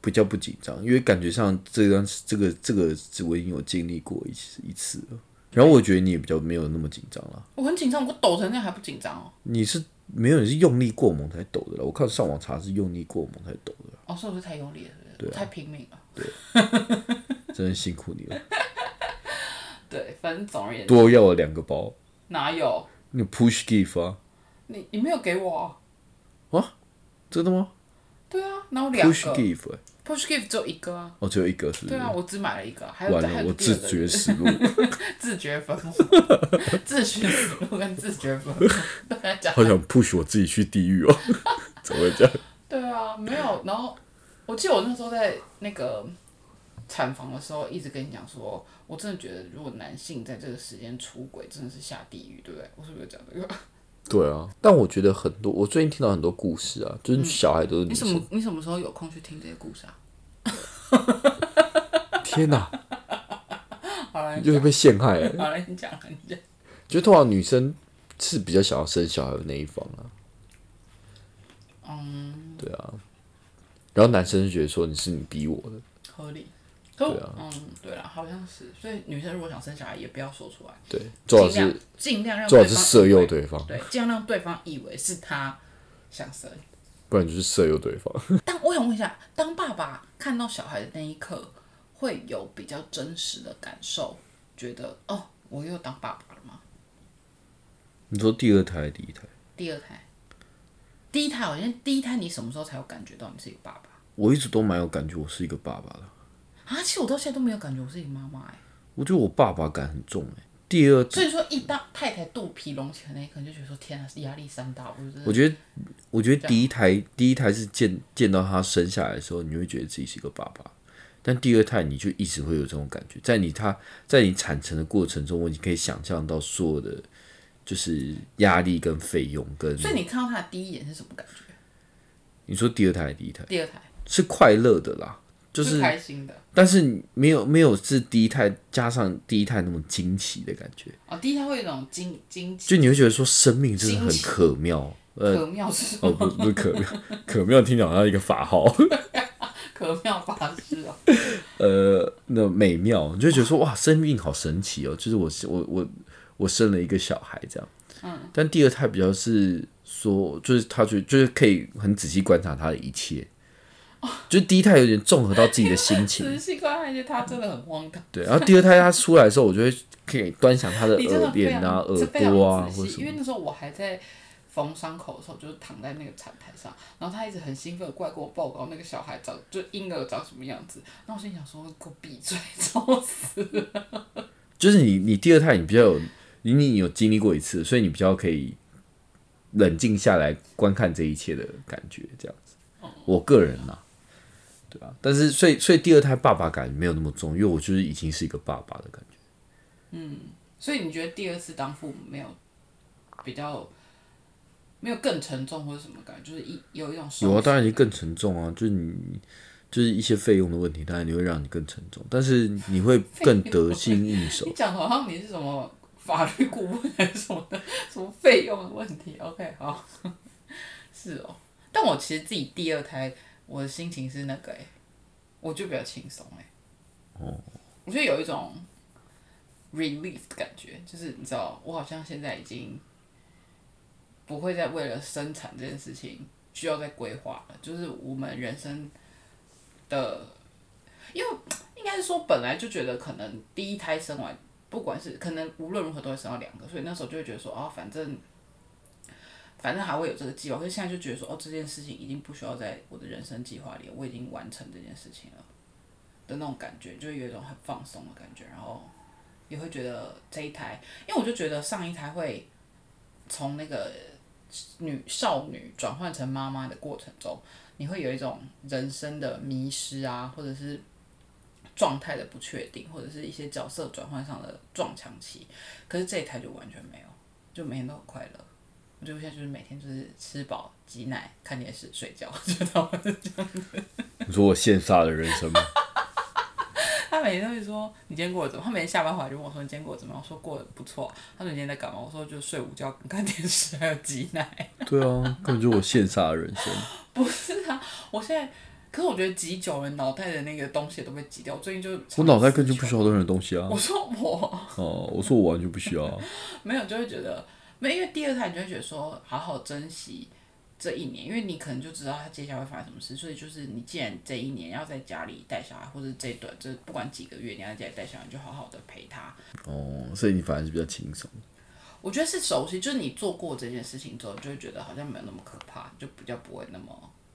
比较不紧张，因为感觉上这段这个这个我已经有经历过一次一次了。然后我觉得你也比较没有那么紧张了，我很紧张，我抖成那样还不紧张哦。你是没有你是用力过猛才抖的了。我看上网查是用力过猛才抖的啦，哦，是不是太用力了？是不是？太拼命了。对真的辛苦你了。对，反正总而言之，多要了两个包，哪有？你 push give 啊，你你没有给我啊？真的吗对啊，然后两个？Push give，欸 push gift 只有一个啊。哦，只有一个是不是？对啊，我只买了一个，还有完了，还有我自觉死路。自觉分红，自寻死路跟自觉分红，大家讲好想 push 我自己去地狱哦，怎么会这样？对啊，没有。然后我记得我那时候在那个产房的时候，一直跟你讲说，我真的觉得如果男性在这个时间出轨，真的是下地狱，对不对？我是不是讲这个？对啊，但我觉得很多，我最近听到很多故事啊，就是小孩都是。你什么你什么时候有空去听这些故事啊？天哪，好了，就会被陷害、了。好了，你讲，你讲。就通常女生是比较想要生小孩的那一方啊。嗯。对啊。然后男生就觉得说你是你逼我的，合理。对啊嗯，对了，好像是。所以女生如果想生小孩，也不要说出来，对，最好尽量是尽量让最好对方是色诱对方，对，尽量让对方以为是他想生。不然就是色诱对方。但我想问一下，当爸爸看到小孩的那一刻，会有比较真实的感受，觉得哦，我又当爸爸了吗？你说第二胎还是第一胎？第二胎，第一胎好像第一胎，你什么时候才有感觉到你是一个爸爸我一直都蛮有感觉，我是一个爸爸的。啊？其实我到现在都没有感觉我是一个妈妈哎。我觉得我爸爸感很重哎、第二，所以说，一当太太肚皮隆起的那一刻，就觉得说天啊，压力山大，我觉得我觉得，我觉得第一胎第一胎是见见到他生下来的时候，你会觉得自己是一个爸爸。但第二胎你就一直会有这种感觉，在你他在你产程的过程中，你可以想象到所有的就是压力跟费用跟所以你看到他的第一眼是什么感觉？你说第二胎还是第一胎第二胎是快乐的啦，就是开心的但是没有没有是第一胎加上第一胎那种惊奇的感觉，哦，第一胎会有一种惊惊奇就你会觉得说生命真的很可妙，呃，可妙是什哦？不不是可妙，可妙听起来好像一个法号，可妙法师哦。呃，那美妙，你就会觉得说哇，生命好神奇哦，就是我我我我生了一个小孩这样，嗯，但第二胎比较是说，就是他觉得就是可以很仔细观察他的一切。就第一胎有点综合到自己的心情，仔细观察一些，他真的很荒唐。对，然后第二胎他出来的时候，我就会可以端详他的耳边啊、耳朵啊，或者什么。那时候我还在缝伤口的时候，就是躺在那个产台上，然后他一直很兴奋地过来跟我报告那个小孩长，就婴儿长什么样子。那我心想说，给我闭嘴，吵死了。就是你你第二胎你比较有你你有经历过一次，所以你比较可以冷静下来观看这一切的感觉，这样子。我个人呐、对啊，但是所以所以第二胎爸爸感没有那么重，因为我就是已经是一个爸爸的感觉。嗯所以你觉得第二次当父母没有比较没有更沉重或者什么感觉？就是一有一种有啊，当然你更沉重啊，就是你就是一些费用的问题，当然你会让你更沉重，但是你会更得心应手你。讲的好像你是什么法律顾问还是什么的，什么费用的问题？OK，好，是哦。但我其实自己第二胎，我的心情是那个、欸，我就比较轻松哎。哦。我觉得有一种 relief 的感觉，就是你知道，我好像现在已经不会再为了生产这件事情需要再规划了，就是我们人生的，因为应该是说本来就觉得可能第一胎生完，不管是可能无论如何都会生到两个，所以那时候就会觉得说哦，反正反正还会有这个计划，可是现在就觉得说哦，这件事情已经不需要在我的人生计划里，我已经完成这件事情了的那种感觉，就有一种很放松的感觉，然后也会觉得这一胎，因为我就觉得上一胎会从那个女少女转换成妈妈的过程中，你会有一种人生的迷失啊，或者是状态的不确定，或者是一些角色转换上的撞墙期。可是这一台就完全没有，就每天都很快乐。我觉得我现在就是每天就是吃饱、挤奶、看电视、睡觉，就他们是这样。你说我羡煞的人生吗？他每天都会说你今天过得怎么？他每天下班回来就问我说你今天过得怎么样？我说过得不错。他说你今天在干嘛？我说就睡午觉、看电视，还有挤奶。对啊，根本就是我羡煞的人生。不是啊，我现在，可是我觉得挤久了，脑袋的那个东西都被挤掉。我最近就我脑袋根本就不需要任何东西啊我。说 我哦，我说我完全不需要啊。没有，就会觉得没，因为第二胎你就会觉得说好好珍惜这一年，因为你可能就知道他接下来会发生什么事，所以就是你既然这一年要在家里带小孩，或者这一段这不管几个月你要在家里带小孩，你就好好的陪他。哦，所以你反而是比较轻松。我觉得是熟悉，就是你做过这件事情之后，就会觉得好像没有那么可怕，就比较不会那么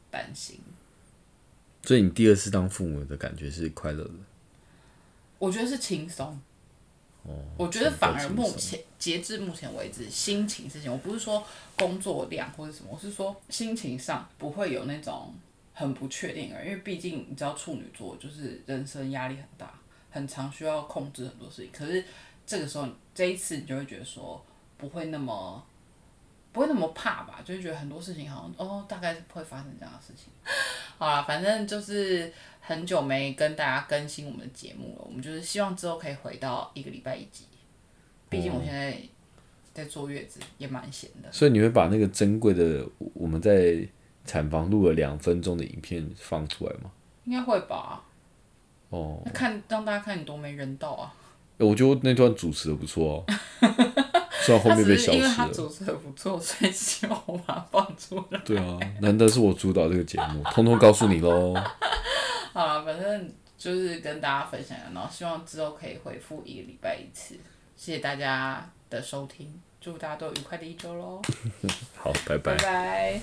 担心。所以你第二次当父母的感觉是快乐的。我觉得是轻松。哦，我觉得反而目前截至目前为止，心情事情，我不是说工作量或者什么，我是说心情上不会有那种很不确定的，因为毕竟你知道处女座就是人生压力很大，很常需要控制很多事情。可是这个时候这一次你就会觉得说不会那么不会那么怕吧，就会觉得很多事情好像哦大概是会发生这样的事情。好啦，反正就是很久没跟大家更新我们的节目了，我们就是希望之后可以回到一个礼拜一集。毕竟我现在在坐月子，也蛮闲的。所以你会把那个珍贵的我们在产房录了两分钟的影片放出来吗？应该会吧？哦，那看让大家看你多没人道啊！欸我觉得那段主持的不错哦，虽然后面被消只是因为他失了。主持的不错，所以希望我把它放出来。对啊，难得是我主导这个节目，通通告诉你喽。好了，反正就是跟大家分享，然后希望之后可以回复一个礼拜一次。谢谢大家的收听，祝大家都有愉快的一周喽！好，拜拜拜。拜。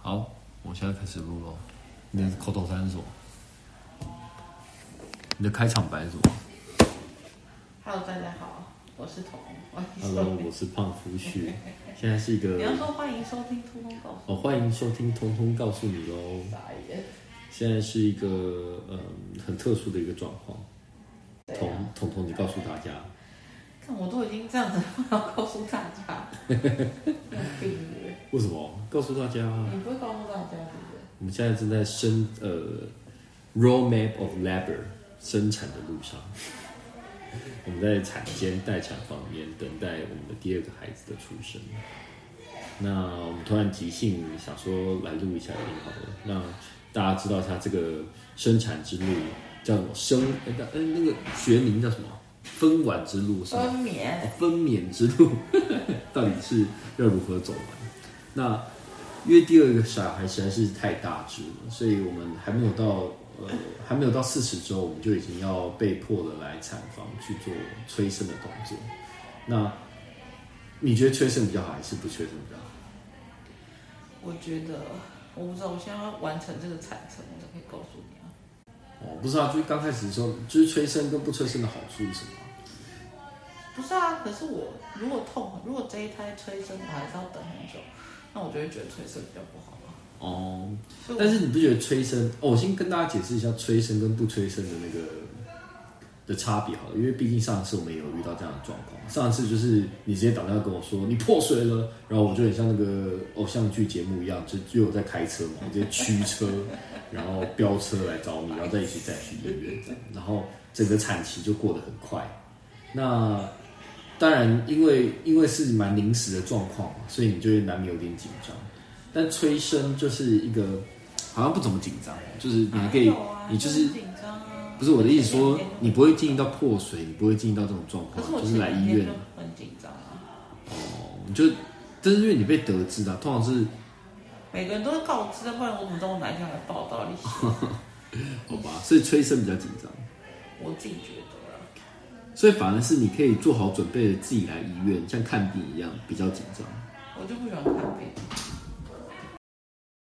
好，我现在开始录喽。你的口头禅是什么？你的开场白是什么 Hello，大家好，我是彤，？Hello，我是胖夫婿，现在是一个你要说欢迎收听《通通告诉哦，欢迎收听《通通告诉你》喽。傻眼。现在是一个嗯很特殊的一个状况。彤彤彤，你告诉大家，看我都已经这样子，我要告诉大家？为什么？告诉大家，你不会告诉大家，对不对？我们现在正在生呃 roadmap of labor 生产的路上。我们在产间待产房里面等待我们的第二个孩子的出生。那我们突然即兴想说来录一下音好了，那大家知道一下这个生产之路叫什么？生哎那个学名叫什么？分娩之路是吗？分娩哦分娩之路 到底是要如何走完？那因为第二个小孩实在是太大只了，所以我们还没有到呃还没有到四十周，我们就已经要被迫的来产房去做催生的动作。那你觉得催生比较好，还是不催生比较好？我觉得，我不知道，我现在要完成这个产程，我才可以告诉你啊。哦，不是啊，就是刚开始的时候，就是催生跟不催生的好处是什么？不是啊，可是我如果痛，如果这一胎催生，我还是要等很久，那我就会觉得催生比较不好啊。哦，但是你不觉得催生？哦，我先跟大家解释一下催生跟不催生的那个的差别好了，因为毕竟上次我们也有遇到这样的状况。上次就是你直接打电话跟我说你破水了，然后我就很像那个偶像剧节目一样，就就有在开车嘛，我直接驱车，然后飙车来找你，然后再一起再去医院这样，然后整个产期就过得很快。那当然，因为因为是蛮临时的状况嘛，所以你就会难免有点紧张。但催生就是一个好像不怎么紧张，就是你可以，啊你就是紧张啊。不是我的意思说，你不会经历到破水，你不会经历到这种状况，是就是来医院很紧张啊。哦，你就，但是因为你被得知的，通常是每个人都会告知的，不然我怎么知道我哪一天来报道？你 好吧，所以催生比较紧张，我自己觉得啊，所以反而是你可以做好准备的自己来医院，像看病一样比较紧张。我就不喜欢看病。